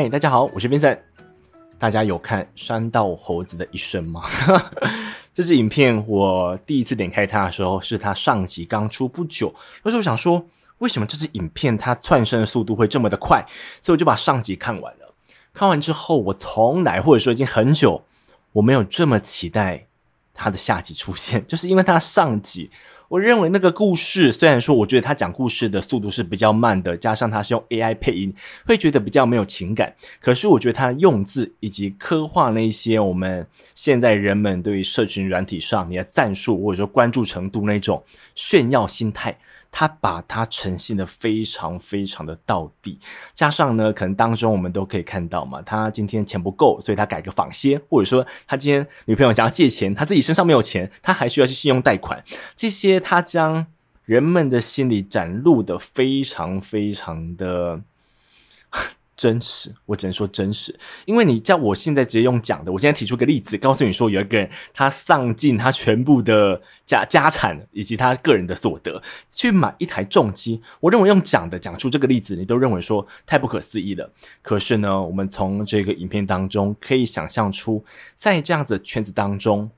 嗨，大家好，我是边晨。大家有看《山道猴子的一生》吗？这支影片我第一次点开它的时候，是它上集刚出不久。那时候我想说，为什么这支影片它窜升的速度会这么的快？所以我就把上集看完了。看完之后，我从来或者说已经很久，我没有这么期待它的下集出现，就是因为它上集。我认为那个故事，虽然说我觉得他讲故事的速度是比较慢的，加上他是用 AI 配音，会觉得比较没有情感。可是我觉得他用字以及刻画那些我们现在人们对于社群软体上你的赞数或者说关注程度那种炫耀心态。他把它呈现的非常非常的到底，加上呢，可能当中我们都可以看到嘛，他今天钱不够，所以他改个仿些，或者说他今天女朋友想要借钱，他自己身上没有钱，他还需要去信用贷款，这些他将人们的心理展露的非常非常的。真实，我只能说真实，因为你叫我现在直接用讲的，我现在提出个例子，告诉你说有一个人他丧尽他全部的家家产以及他个人的所得去买一台重机，我认为用讲的讲出这个例子，你都认为说太不可思议了。可是呢，我们从这个影片当中可以想象出，在这样子的圈子当中，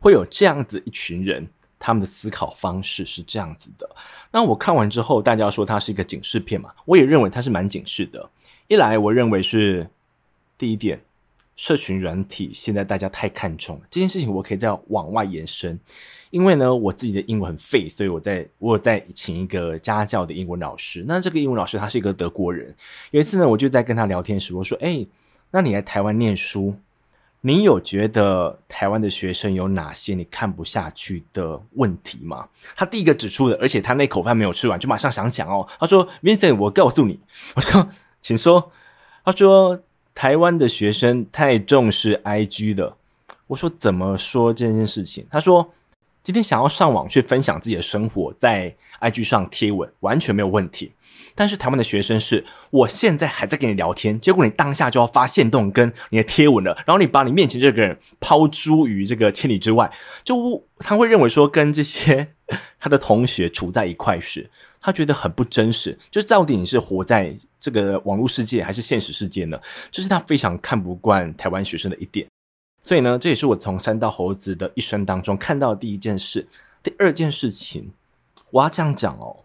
会有这样子一群人，他们的思考方式是这样子的。那我看完之后，大家说它是一个警示片嘛，我也认为它是蛮警示的。一来，我认为是第一点，社群软体现在大家太看重这件事情，我可以再往外延伸。因为呢，我自己的英文很废，所以我在我有在请一个家教的英文老师。那这个英文老师他是一个德国人。有一次呢，我就在跟他聊天时，我说：“哎，那你来台湾念书，你有觉得台湾的学生有哪些你看不下去的问题吗？”他第一个指出的，而且他那口饭没有吃完，就马上想讲哦。他说：“Vincent，我告诉你。”我说。请说。他说台湾的学生太重视 IG 了。我说怎么说这件事情？他说今天想要上网去分享自己的生活，在 IG 上贴文完全没有问题。但是台湾的学生是，我现在还在跟你聊天，结果你当下就要发限动跟你的贴文了，然后你把你面前这个人抛诸于这个千里之外，就他会认为说跟这些他的同学处在一块时，他觉得很不真实。就到底你是活在这个网络世界还是现实世界呢？这是他非常看不惯台湾学生的一点。所以呢，这也是我从山道猴子的一生当中看到的第一件事。第二件事情，我要这样讲哦。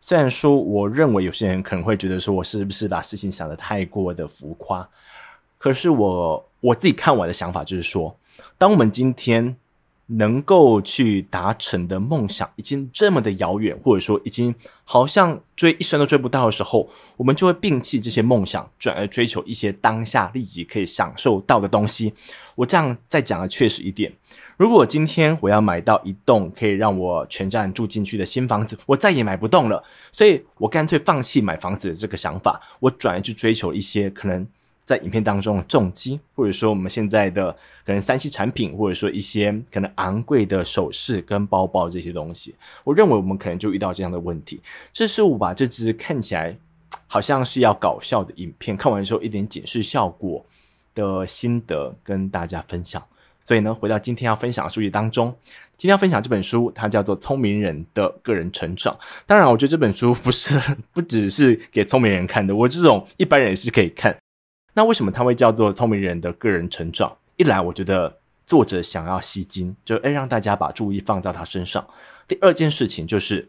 虽然说，我认为有些人可能会觉得说我是不是把事情想得太过的浮夸，可是我我自己看我的想法就是说，当我们今天能够去达成的梦想已经这么的遥远，或者说已经好像追一生都追不到的时候，我们就会摒弃这些梦想，转而追求一些当下立即可以享受到的东西。我这样再讲的确实一点。如果今天我要买到一栋可以让我全家人住进去的新房子，我再也买不动了，所以我干脆放弃买房子的这个想法，我转而去追求一些可能在影片当中的重机，或者说我们现在的可能 3C 产品，或者说一些可能昂贵的首饰跟包包这些东西。我认为我们可能就遇到这样的问题。这是我把这支看起来好像是要搞笑的影片看完之后一点警示效果的心得跟大家分享。所以呢，回到今天要分享的书籍当中，今天要分享这本书，它叫做《聪明人的个人成长》。当然，我觉得这本书不是 不只是给聪明人看的，我这种一般人也是可以看。那为什么它会叫做《聪明人的个人成长》？一来，我觉得作者想要吸睛，就诶让大家把注意放在他身上。第二件事情就是。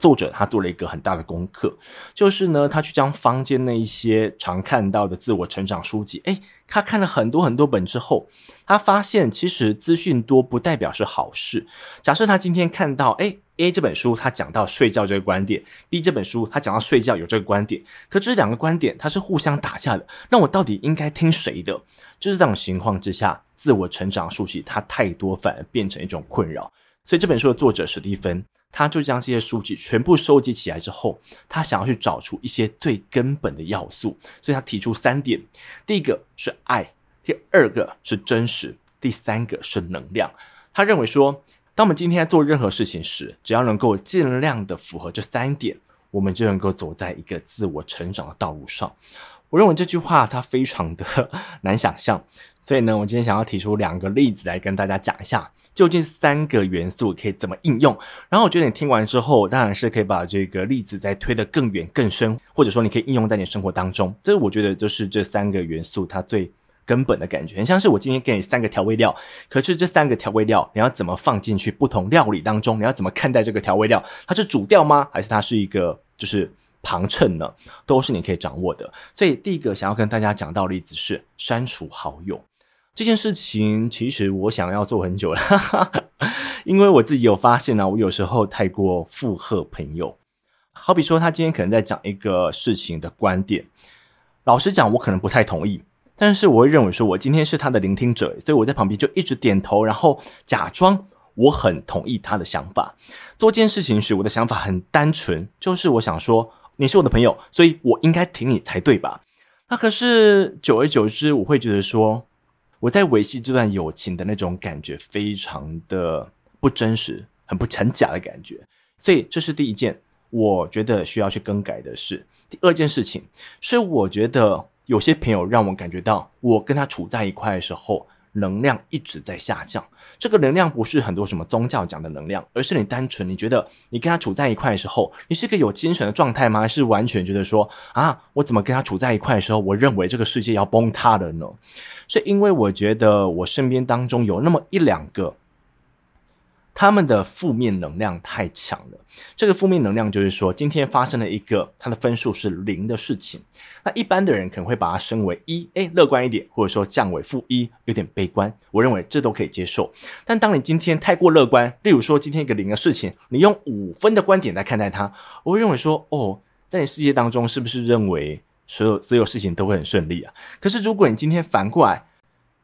作者他做了一个很大的功课，就是呢，他去将坊间那一些常看到的自我成长书籍，诶，他看了很多很多本之后，他发现其实资讯多不代表是好事。假设他今天看到，诶，A 这本书他讲到睡觉这个观点，B 这本书他讲到睡觉有这个观点，可这两个观点它是互相打架的，那我到底应该听谁的？就是这种情况之下，自我成长书籍它太多，反而变成一种困扰。所以这本书的作者史蒂芬。他就将这些数据全部收集起来之后，他想要去找出一些最根本的要素，所以他提出三点：第一个是爱，第二个是真实，第三个是能量。他认为说，当我们今天在做任何事情时，只要能够尽量的符合这三点，我们就能够走在一个自我成长的道路上。我认为这句话它非常的 难想象，所以呢，我今天想要提出两个例子来跟大家讲一下，究竟三个元素可以怎么应用。然后我觉得你听完之后，当然是可以把这个例子再推得更远更深，或者说你可以应用在你生活当中。这我觉得就是这三个元素它最根本的感觉，很像是我今天给你三个调味料，可是这三个调味料你要怎么放进去不同料理当中？你要怎么看待这个调味料？它是主调吗？还是它是一个就是？旁衬呢，都是你可以掌握的。所以第一个想要跟大家讲到的例子是删除好友这件事情，其实我想要做很久了，因为我自己有发现呢，我有时候太过附和朋友。好比说，他今天可能在讲一个事情的观点，老实讲，我可能不太同意，但是我会认为说，我今天是他的聆听者，所以我在旁边就一直点头，然后假装我很同意他的想法。做这件事情时，我的想法很单纯，就是我想说。你是我的朋友，所以我应该挺你才对吧？那可是久而久之，我会觉得说，我在维系这段友情的那种感觉非常的不真实，很不很假的感觉。所以这是第一件，我觉得需要去更改的事。第二件事情是，我觉得有些朋友让我感觉到，我跟他处在一块的时候。能量一直在下降，这个能量不是很多什么宗教讲的能量，而是你单纯你觉得你跟他处在一块的时候，你是一个有精神的状态吗？还是完全觉得说啊，我怎么跟他处在一块的时候，我认为这个世界要崩塌了呢？是因为我觉得我身边当中有那么一两个。他们的负面能量太强了。这个负面能量就是说，今天发生了一个它的分数是零的事情，那一般的人可能会把它升为一，哎，乐观一点，或者说降为负一，有点悲观。我认为这都可以接受。但当你今天太过乐观，例如说今天一个零的事情，你用五分的观点来看待它，我会认为说，哦，在你世界当中是不是认为所有所有事情都会很顺利啊？可是如果你今天反过来，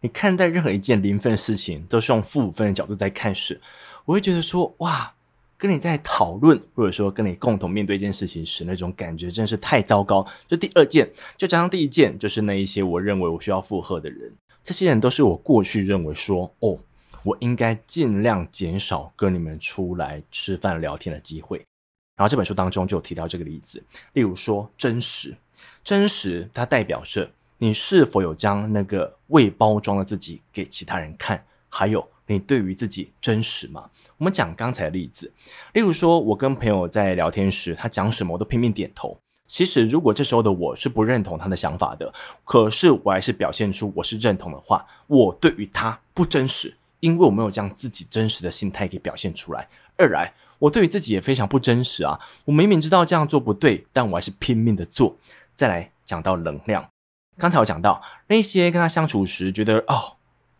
你看待任何一件零分的事情，都是用负五分的角度在看时，我会觉得说，哇，跟你在讨论，或者说跟你共同面对一件事情时，那种感觉真是太糟糕。这第二件，就加上第一件，就是那一些我认为我需要附和的人，这些人都是我过去认为说，哦，我应该尽量减少跟你们出来吃饭聊天的机会。然后这本书当中就提到这个例子，例如说真实，真实它代表着你是否有将那个未包装的自己给其他人看，还有。你对于自己真实吗？我们讲刚才的例子，例如说，我跟朋友在聊天时，他讲什么我都拼命点头。其实，如果这时候的我是不认同他的想法的，可是我还是表现出我是认同的话，我对于他不真实，因为我没有将自己真实的心态给表现出来。二来，我对于自己也非常不真实啊！我明明知道这样做不对，但我还是拼命的做。再来讲到能量，刚才我讲到那些跟他相处时觉得哦。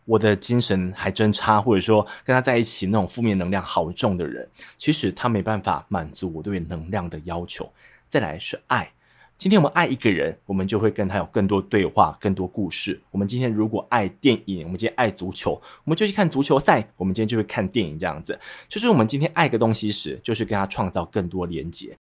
我的精神还真差，或者说跟他在一起那种负面能量好重的人，其实他没办法满足我对能量的要求。再来是爱，今天我们爱一个人，我们就会跟他有更多对话、更多故事。我们今天如果爱电影，我们今天爱足球，我们就去看足球赛。我们今天就会看电影，这样子，就是我们今天爱个东西时，就是跟他创造更多连结。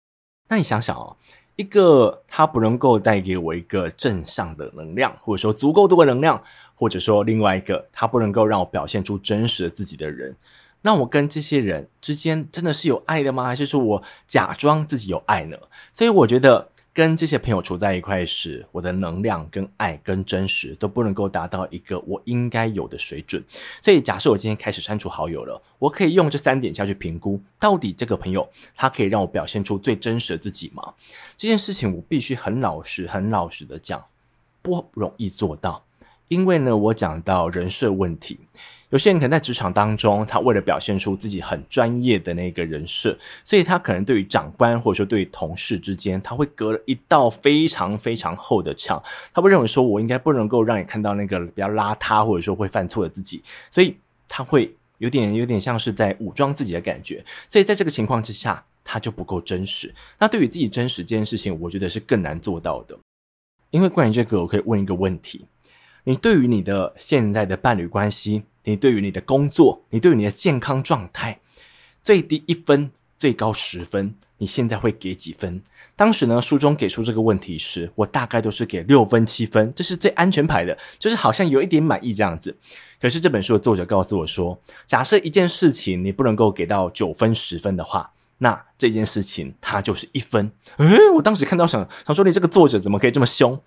那你想想哦。一个他不能够带给我一个正向的能量，或者说足够多的能量，或者说另外一个他不能够让我表现出真实的自己的人，那我跟这些人之间真的是有爱的吗？还是说我假装自己有爱呢？所以我觉得。跟这些朋友处在一块时，我的能量跟爱跟真实都不能够达到一个我应该有的水准。所以，假设我今天开始删除好友了，我可以用这三点下去评估，到底这个朋友他可以让我表现出最真实的自己吗？这件事情我必须很老实、很老实的讲，不容易做到，因为呢，我讲到人设问题。有些人可能在职场当中，他为了表现出自己很专业的那个人设，所以他可能对于长官或者说对于同事之间，他会隔了一道非常非常厚的墙。他会认为说，我应该不能够让你看到那个比较邋遢或者说会犯错的自己，所以他会有点有点像是在武装自己的感觉。所以在这个情况之下，他就不够真实。那对于自己真实这件事情，我觉得是更难做到的。因为关于这个，我可以问一个问题：你对于你的现在的伴侣关系？你对于你的工作，你对于你的健康状态，最低一分，最高十分，你现在会给几分？当时呢，书中给出这个问题时，我大概都是给六分、七分，这是最安全牌的，就是好像有一点满意这样子。可是这本书的作者告诉我说，假设一件事情你不能够给到九分、十分的话，那这件事情它就是一分。诶，我当时看到想想说，你这个作者怎么可以这么凶？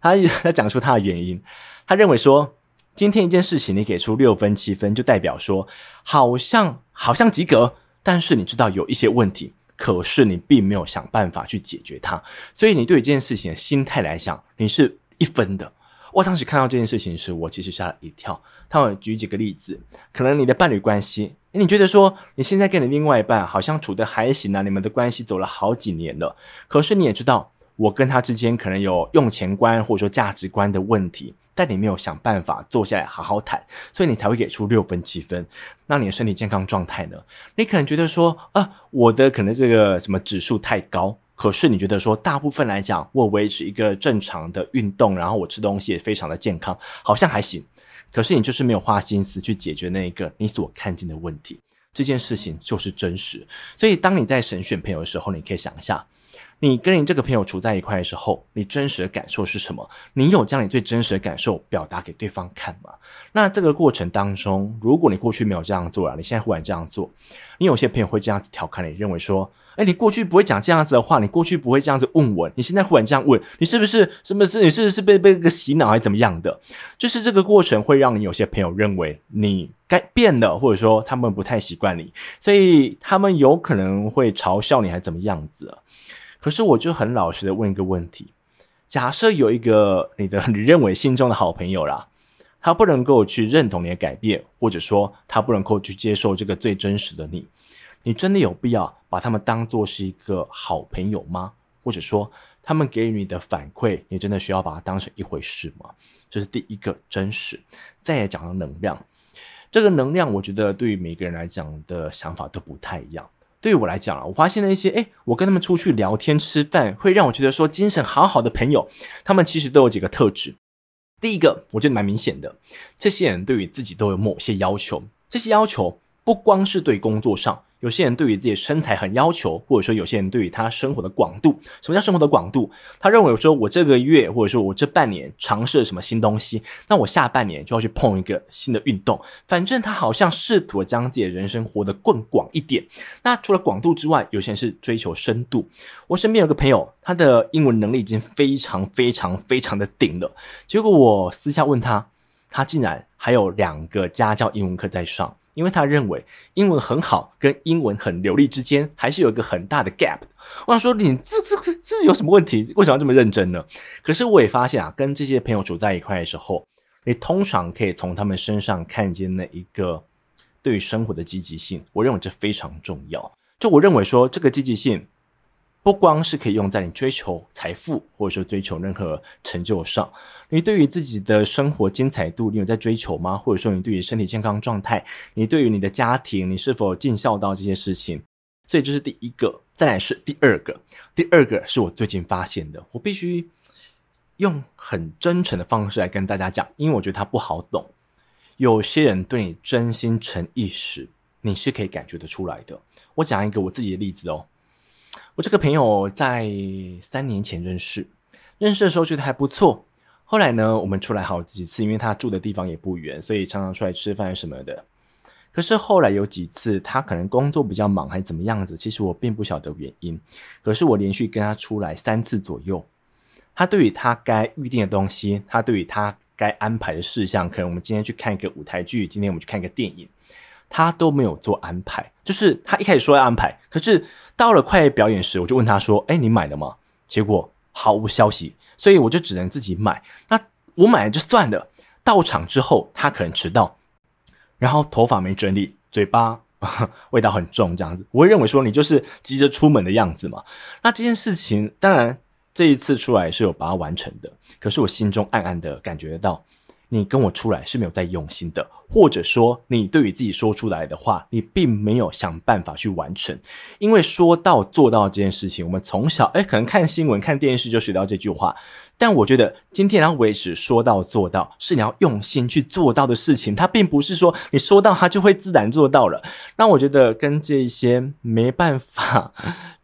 他他讲出他的原因，他认为说，今天一件事情你给出六分七分，就代表说好像好像及格，但是你知道有一些问题，可是你并没有想办法去解决它，所以你对这件事情的心态来讲，你是一分的。我当时看到这件事情时，我其实吓了一跳。他会举几个例子，可能你的伴侣关系，你觉得说你现在跟你另外一半好像处得还行啊，你们的关系走了好几年了，可是你也知道，我跟他之间可能有用钱观或者说价值观的问题，但你没有想办法坐下来好好谈，所以你才会给出六分七分。那你的身体健康状态呢？你可能觉得说啊，我的可能这个什么指数太高。可是你觉得说，大部分来讲，我维持一个正常的运动，然后我吃东西也非常的健康，好像还行。可是你就是没有花心思去解决那一个你所看见的问题，这件事情就是真实。所以当你在审选朋友的时候，你可以想一下，你跟你这个朋友处在一块的时候，你真实的感受是什么？你有将你最真实的感受表达给对方看吗？那这个过程当中，如果你过去没有这样做啊，你现在忽然这样做，你有些朋友会这样子调侃你，认为说。哎，你过去不会讲这样子的话，你过去不会这样子问我，你现在忽然这样问，你是不是？是不是？你是不是被被个洗脑还是怎么样的？就是这个过程会让你有些朋友认为你该变了，或者说他们不太习惯你，所以他们有可能会嘲笑你还怎么样子？可是我就很老实的问一个问题：假设有一个你的你认为心中的好朋友啦，他不能够去认同你的改变，或者说他不能够去接受这个最真实的你。你真的有必要把他们当作是一个好朋友吗？或者说，他们给予你的反馈，你真的需要把它当成一回事吗？这是第一个真实。再来讲到能量，这个能量，我觉得对于每个人来讲的想法都不太一样。对于我来讲啊，我发现了一些，诶，我跟他们出去聊天吃饭，会让我觉得说精神好好的朋友，他们其实都有几个特质。第一个，我觉得蛮明显的，这些人对于自己都有某些要求，这些要求不光是对工作上。有些人对于自己身材很要求，或者说有些人对于他生活的广度，什么叫生活的广度？他认为说，我这个月或者说我这半年尝试了什么新东西，那我下半年就要去碰一个新的运动。反正他好像试图将自己的人生活得更广一点。那除了广度之外，有些人是追求深度。我身边有个朋友，他的英文能力已经非常非常非常的顶了，结果我私下问他，他竟然还有两个家教英文课在上。因为他认为英文很好跟英文很流利之间还是有一个很大的 gap。我想说，你这这这有什么问题？为什么要这么认真呢？可是我也发现啊，跟这些朋友处在一块的时候，你通常可以从他们身上看见那一个对于生活的积极性。我认为这非常重要。就我认为说，这个积极性。不光是可以用在你追求财富，或者说追求任何成就上，你对于自己的生活精彩度，你有在追求吗？或者说你对于身体健康状态，你对于你的家庭，你是否尽孝道这些事情？所以这是第一个，再来是第二个，第二个是我最近发现的，我必须用很真诚的方式来跟大家讲，因为我觉得它不好懂。有些人对你真心诚意时，你是可以感觉得出来的。我讲一个我自己的例子哦。我这个朋友在三年前认识，认识的时候觉得还不错。后来呢，我们出来好几次，因为他住的地方也不远，所以常常出来吃饭什么的。可是后来有几次，他可能工作比较忙，还是怎么样子，其实我并不晓得原因。可是我连续跟他出来三次左右，他对于他该预定的东西，他对于他该安排的事项，可能我们今天去看一个舞台剧，今天我们去看一个电影。他都没有做安排，就是他一开始说要安排，可是到了快表演时，我就问他说：“哎，你买了吗？”结果毫无消息，所以我就只能自己买。那我买了就算了。到场之后，他可能迟到，然后头发没整理，嘴巴 味道很重，这样子，我会认为说你就是急着出门的样子嘛。那这件事情，当然这一次出来是有把它完成的，可是我心中暗暗的感觉到。你跟我出来是没有在用心的，或者说你对于自己说出来的话，你并没有想办法去完成。因为说到做到这件事情，我们从小诶可能看新闻、看电视就学到这句话。但我觉得今天要维持说到做到，是你要用心去做到的事情。它并不是说你说到它就会自然做到了。那我觉得跟这些没办法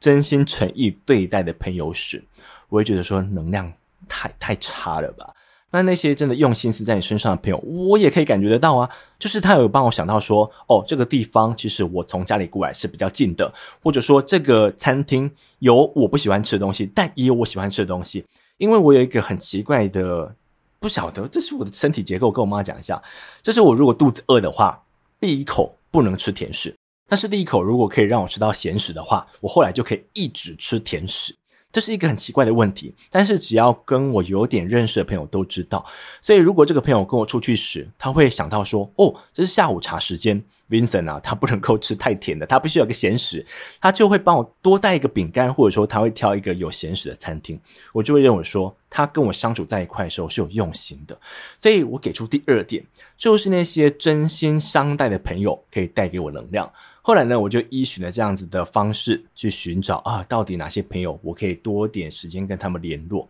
真心诚意对待的朋友时，我会觉得说能量太太差了吧。那那些真的用心思在你身上的朋友，我也可以感觉得到啊。就是他有帮我想到说，哦，这个地方其实我从家里过来是比较近的，或者说这个餐厅有我不喜欢吃的东西，但也有我喜欢吃的东西。因为我有一个很奇怪的，不晓得这是我的身体结构，跟我妈讲一下，就是我如果肚子饿的话，第一口不能吃甜食，但是第一口如果可以让我吃到咸食的话，我后来就可以一直吃甜食。这是一个很奇怪的问题，但是只要跟我有点认识的朋友都知道。所以如果这个朋友跟我出去时，他会想到说：“哦，这是下午茶时间，Vincent 啊，他不能够吃太甜的，他必须要有个咸食。”他就会帮我多带一个饼干，或者说他会挑一个有咸食的餐厅。我就会认为说，他跟我相处在一块的时候是有用心的。所以我给出第二点，就是那些真心相待的朋友可以带给我能量。后来呢，我就依循了这样子的方式去寻找啊，到底哪些朋友我可以多点时间跟他们联络。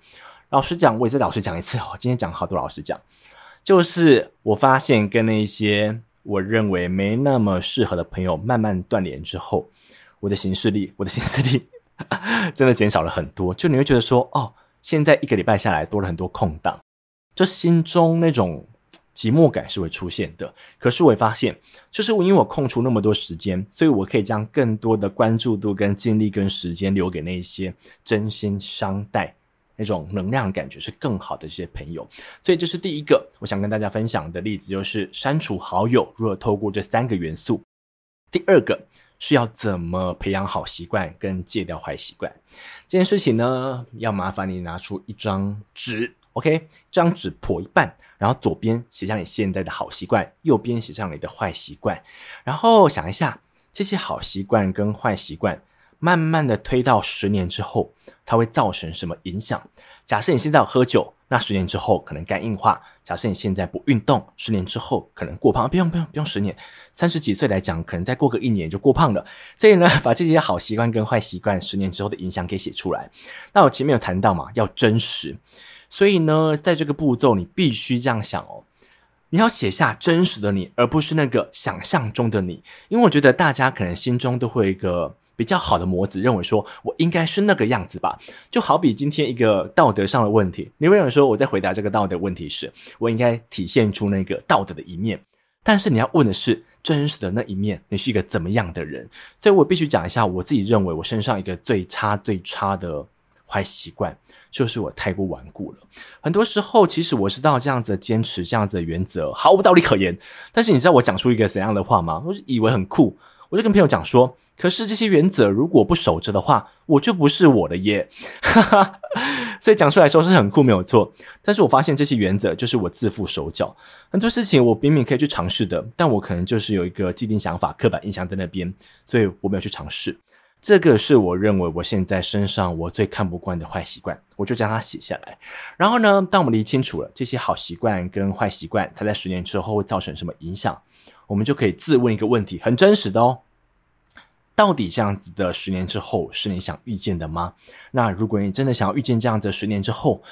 老实讲，我也再老实讲一次哦，今天讲好多老实讲，就是我发现跟那些我认为没那么适合的朋友慢慢断联之后，我的行事力，我的行事力 真的减少了很多。就你会觉得说，哦，现在一个礼拜下来多了很多空档，就心中那种。寂寞感是会出现的，可是我也发现，就是因为我空出那么多时间，所以我可以将更多的关注度、跟精力、跟时间留给那些真心相待、那种能量感觉是更好的这些朋友。所以这是第一个我想跟大家分享的例子，就是删除好友如何透过这三个元素。第二个是要怎么培养好习惯跟戒掉坏习惯。这件事情呢，要麻烦你拿出一张纸。OK，这张纸破一半，然后左边写下你现在的好习惯，右边写上你的坏习惯，然后想一下这些好习惯跟坏习惯，慢慢的推到十年之后，它会造成什么影响？假设你现在有喝酒，那十年之后可能肝硬化；假设你现在不运动，十年之后可能过胖。不用不用不用，十年，三十几岁来讲，可能再过个一年就过胖了。所以呢，把这些好习惯跟坏习惯十年之后的影响给写出来。那我前面有谈到嘛，要真实。所以呢，在这个步骤，你必须这样想哦，你要写下真实的你，而不是那个想象中的你。因为我觉得大家可能心中都会有一个比较好的模子，认为说我应该是那个样子吧。就好比今天一个道德上的问题，你会认为说我在回答这个道德问题时，我应该体现出那个道德的一面。但是你要问的是真实的那一面，你是一个怎么样的人？所以我必须讲一下我自己认为我身上一个最差最差的坏习惯。就是我太过顽固了，很多时候其实我知道这样子坚持，这样子的原则毫无道理可言。但是你知道我讲出一个怎样的话吗？我以为很酷，我就跟朋友讲说，可是这些原则如果不守着的话，我就不是我的耶。哈哈，所以讲出来说是很酷，没有错。但是我发现这些原则就是我自负手脚，很多事情我明明可以去尝试的，但我可能就是有一个既定想法、刻板印象在那边，所以我没有去尝试。这个是我认为我现在身上我最看不惯的坏习惯，我就将它写下来。然后呢，当我们理清楚了这些好习惯跟坏习惯，它在十年之后会造成什么影响，我们就可以自问一个问题，很真实的哦。到底这样子的十年之后是你想遇见的吗？那如果你真的想要遇见这样子的十年之后，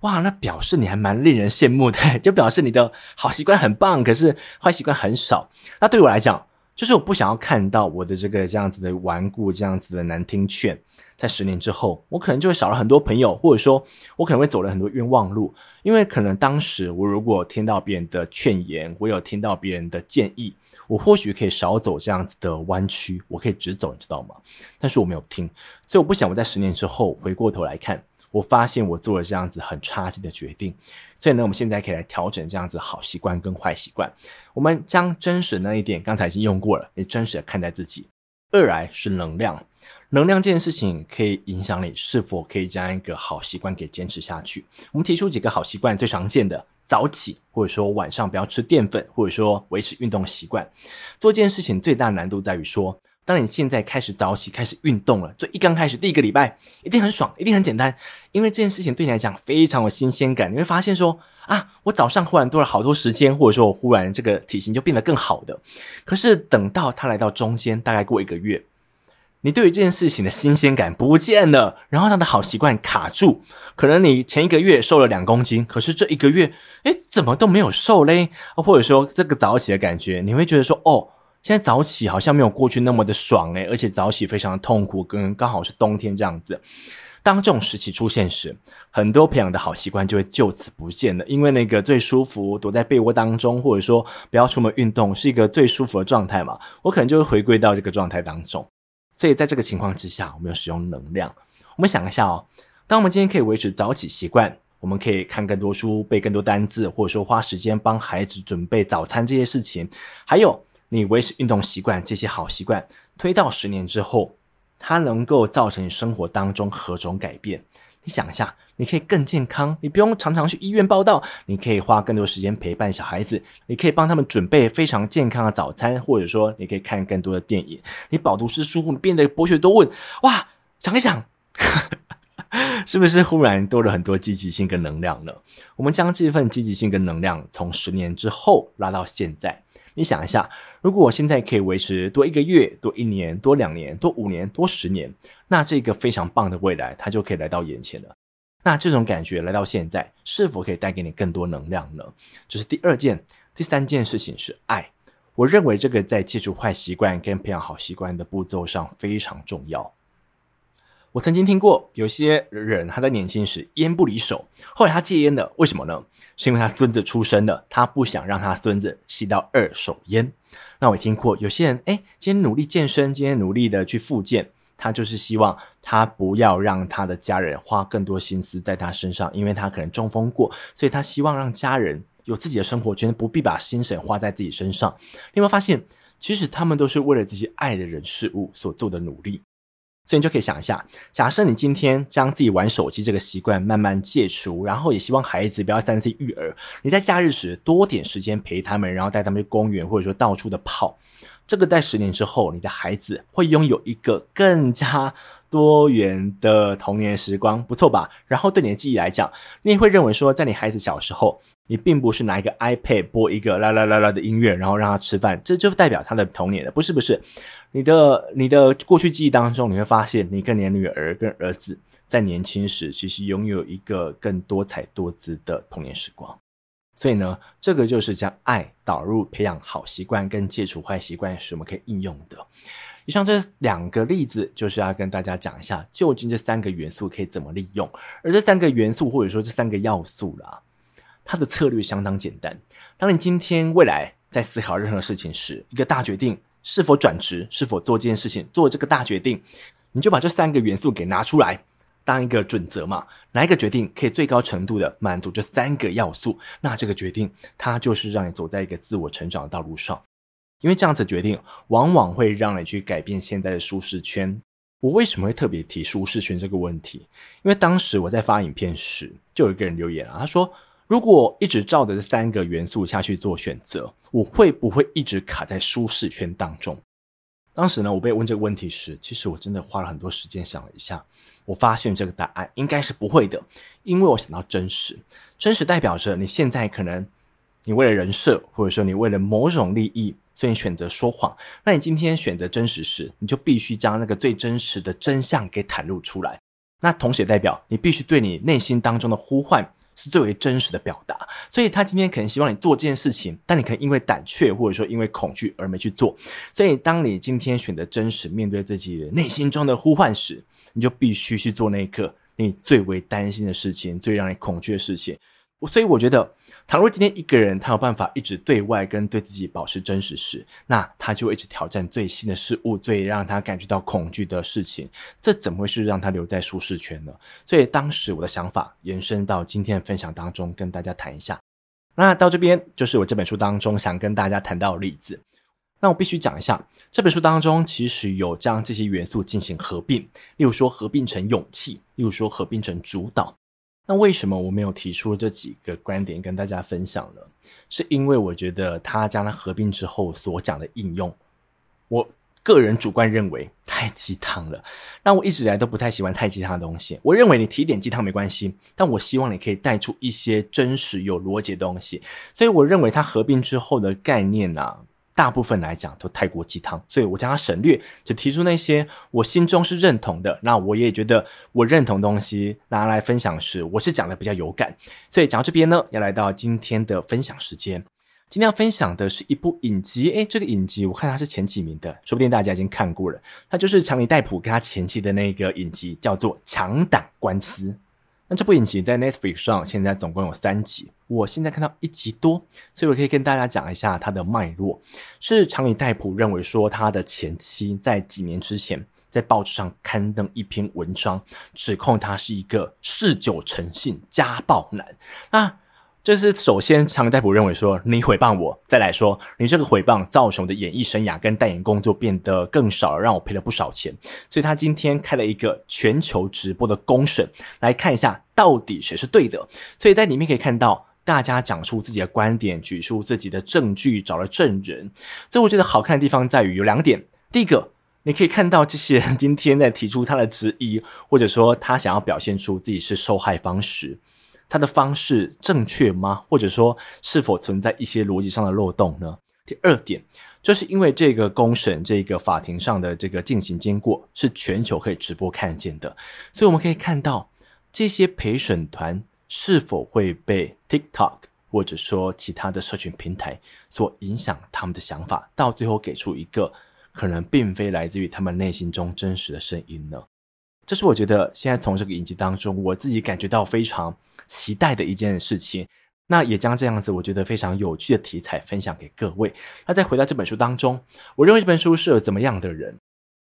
哇，那表示你还蛮令人羡慕的，就表示你的好习惯很棒，可是坏习惯很少。那对我来讲，就是我不想要看到我的这个这样子的顽固，这样子的难听劝，在十年之后，我可能就会少了很多朋友，或者说，我可能会走了很多冤枉路，因为可能当时我如果听到别人的劝言，我有听到别人的建议，我或许可以少走这样子的弯曲，我可以直走，你知道吗？但是我没有听，所以我不想我在十年之后回过头来看。我发现我做了这样子很差劲的决定，所以呢，我们现在可以来调整这样子好习惯跟坏习惯。我们将真实的那一点刚才已经用过了，你真实的看待自己。二来是能量，能量这件事情可以影响你是否可以将一个好习惯给坚持下去。我们提出几个好习惯，最常见的早起，或者说晚上不要吃淀粉，或者说维持运动习惯。做这件事情最大难度在于说。当你现在开始早起，开始运动了，这一刚开始第一个礼拜一定很爽，一定很简单，因为这件事情对你来讲非常有新鲜感。你会发现说啊，我早上忽然多了好多时间，或者说我忽然这个体型就变得更好的。可是等到它来到中间，大概过一个月，你对于这件事情的新鲜感不见了，然后它的好习惯卡住。可能你前一个月瘦了两公斤，可是这一个月，诶，怎么都没有瘦嘞？或者说这个早起的感觉，你会觉得说哦。现在早起好像没有过去那么的爽诶，而且早起非常的痛苦，跟刚好是冬天这样子。当这种时期出现时，很多培养的好习惯就会就此不见了。因为那个最舒服躲在被窝当中，或者说不要出门运动，是一个最舒服的状态嘛，我可能就会回归到这个状态当中。所以在这个情况之下，我们要使用能量。我们想一下哦，当我们今天可以维持早起习惯，我们可以看更多书、背更多单字，或者说花时间帮孩子准备早餐这些事情，还有你维持运动习惯这些好习惯，推到十年之后，它能够造成你生活当中何种改变？你想一下，你可以更健康，你不用常常去医院报道，你可以花更多时间陪伴小孩子，你可以帮他们准备非常健康的早餐，或者说你可以看更多的电影，你饱读诗书，你变得博学多问，哇！想一想，是不是忽然多了很多积极性跟能量呢？我们将这份积极性跟能量从十年之后拉到现在。你想一下，如果我现在可以维持多一个月、多一年、多两年、多五年、多十年，那这个非常棒的未来，它就可以来到眼前了。那这种感觉来到现在，是否可以带给你更多能量呢？这是第二件，第三件事情是爱。我认为这个在戒除坏习惯跟培养好习惯的步骤上非常重要。我曾经听过有些人他在年轻时烟不离手，后来他戒烟了，为什么呢？是因为他孙子出生了，他不想让他孙子吸到二手烟。那我也听过有些人，诶，今天努力健身，今天努力的去复健，他就是希望他不要让他的家人花更多心思在他身上，因为他可能中风过，所以他希望让家人有自己的生活圈，不必把心神花在自己身上。你有没有发现，其实他们都是为了自己爱的人事物所做的努力？所以你就可以想一下，假设你今天将自己玩手机这个习惯慢慢戒除，然后也希望孩子不要三 C 育儿，你在假日时多点时间陪他们，然后带他们去公园或者说到处的跑，这个在十年之后，你的孩子会拥有一个更加多元的童年时光，不错吧？然后对你的记忆来讲，你也会认为说，在你孩子小时候，你并不是拿一个 iPad 播一个啦啦啦啦的音乐，然后让他吃饭，这就代表他的童年的，不是不是。你的你的过去记忆当中，你会发现，你跟你的女儿跟儿子在年轻时，其实拥有一个更多彩多姿的童年时光。所以呢，这个就是将爱导入培养好习惯跟戒除坏习惯是，我们可以应用的。以上这两个例子，就是要跟大家讲一下，究竟这三个元素可以怎么利用。而这三个元素，或者说这三个要素啦，它的策略相当简单。当你今天未来在思考任何事情时，一个大决定。是否转职？是否做这件事情？做这个大决定，你就把这三个元素给拿出来当一个准则嘛。哪一个决定可以最高程度的满足这三个要素？那这个决定它就是让你走在一个自我成长的道路上。因为这样子决定往往会让你去改变现在的舒适圈。我为什么会特别提舒适圈这个问题？因为当时我在发影片时，就有一个人留言啊，他说。如果一直照着这三个元素下去做选择，我会不会一直卡在舒适圈当中？当时呢，我被问这个问题时，其实我真的花了很多时间想了一下。我发现这个答案应该是不会的，因为我想到真实。真实代表着你现在可能你为了人设，或者说你为了某种利益，所以你选择说谎。那你今天选择真实时，你就必须将那个最真实的真相给袒露出来。那同时也代表你必须对你内心当中的呼唤。是最为真实的表达，所以他今天可能希望你做这件事情，但你可能因为胆怯或者说因为恐惧而没去做。所以，当你今天选择真实面对自己内心中的呼唤时，你就必须去做那一刻你最为担心的事情，最让你恐惧的事情。所以我觉得，倘若今天一个人他有办法一直对外跟对自己保持真实时，那他就一直挑战最新的事物，最让他感觉到恐惧的事情。这怎么会是让他留在舒适圈呢？所以当时我的想法延伸到今天的分享当中，跟大家谈一下。那到这边就是我这本书当中想跟大家谈到的例子。那我必须讲一下，这本书当中其实有将这些元素进行合并，例如说合并成勇气，例如说合并成主导。那为什么我没有提出这几个观点跟大家分享呢？是因为我觉得它将它合并之后所讲的应用，我个人主观认为太鸡汤了。那我一直以来都不太喜欢太鸡汤的东西。我认为你提点鸡汤没关系，但我希望你可以带出一些真实有逻辑的东西。所以我认为它合并之后的概念啊。大部分来讲都太过鸡汤，所以我将它省略，只提出那些我心中是认同的。那我也觉得我认同东西拿来分享时，我是讲的比较有感。所以讲到这边呢，要来到今天的分享时间。今天要分享的是一部影集，诶，这个影集我看它是前几名的，说不定大家已经看过了。它就是强尼戴普跟他前妻的那个影集，叫做《强档官司》。那这部影集在 Netflix 上现在总共有三集，我现在看到一集多，所以我可以跟大家讲一下它的脉络。是强尼戴普认为说他的前妻在几年之前在报纸上刊登一篇文章，指控他是一个嗜酒成性家暴男。那就是首先，强尼戴普认为说你诽谤我，再来说你这个诽谤造成我的演艺生涯跟代言工作变得更少了，让我赔了不少钱。所以他今天开了一个全球直播的公审，来看一下到底谁是对的。所以在里面可以看到大家讲出自己的观点，举出自己的证据，找了证人。所以我觉得好看的地方在于有两点：第一个，你可以看到这些人今天在提出他的质疑，或者说他想要表现出自己是受害方时。他的方式正确吗？或者说是否存在一些逻辑上的漏洞呢？第二点，就是因为这个公审，这个法庭上的这个进行经过是全球可以直播看见的，所以我们可以看到这些陪审团是否会被 TikTok 或者说其他的社群平台所影响他们的想法，到最后给出一个可能并非来自于他们内心中真实的声音呢？这是我觉得现在从这个影集当中，我自己感觉到非常期待的一件事情。那也将这样子我觉得非常有趣的题材分享给各位。那再回到这本书当中，我认为这本书适合怎么样的人？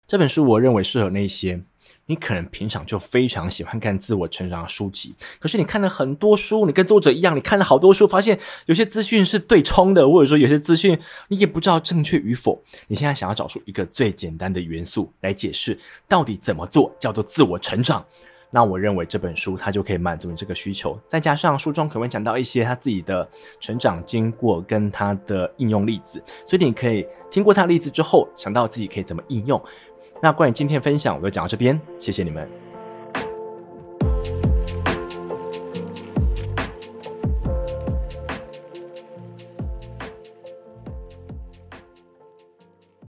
这本书我认为适合那些。你可能平常就非常喜欢看自我成长的书籍，可是你看了很多书，你跟作者一样，你看了好多书，发现有些资讯是对冲的，或者说有些资讯你也不知道正确与否。你现在想要找出一个最简单的元素来解释到底怎么做叫做自我成长，那我认为这本书它就可以满足你这个需求。再加上书中可能会讲到一些他自己的成长经过跟他的应用例子，所以你可以听过他的例子之后，想到自己可以怎么应用。那关于今天的分享，我就讲到这边，谢谢你们。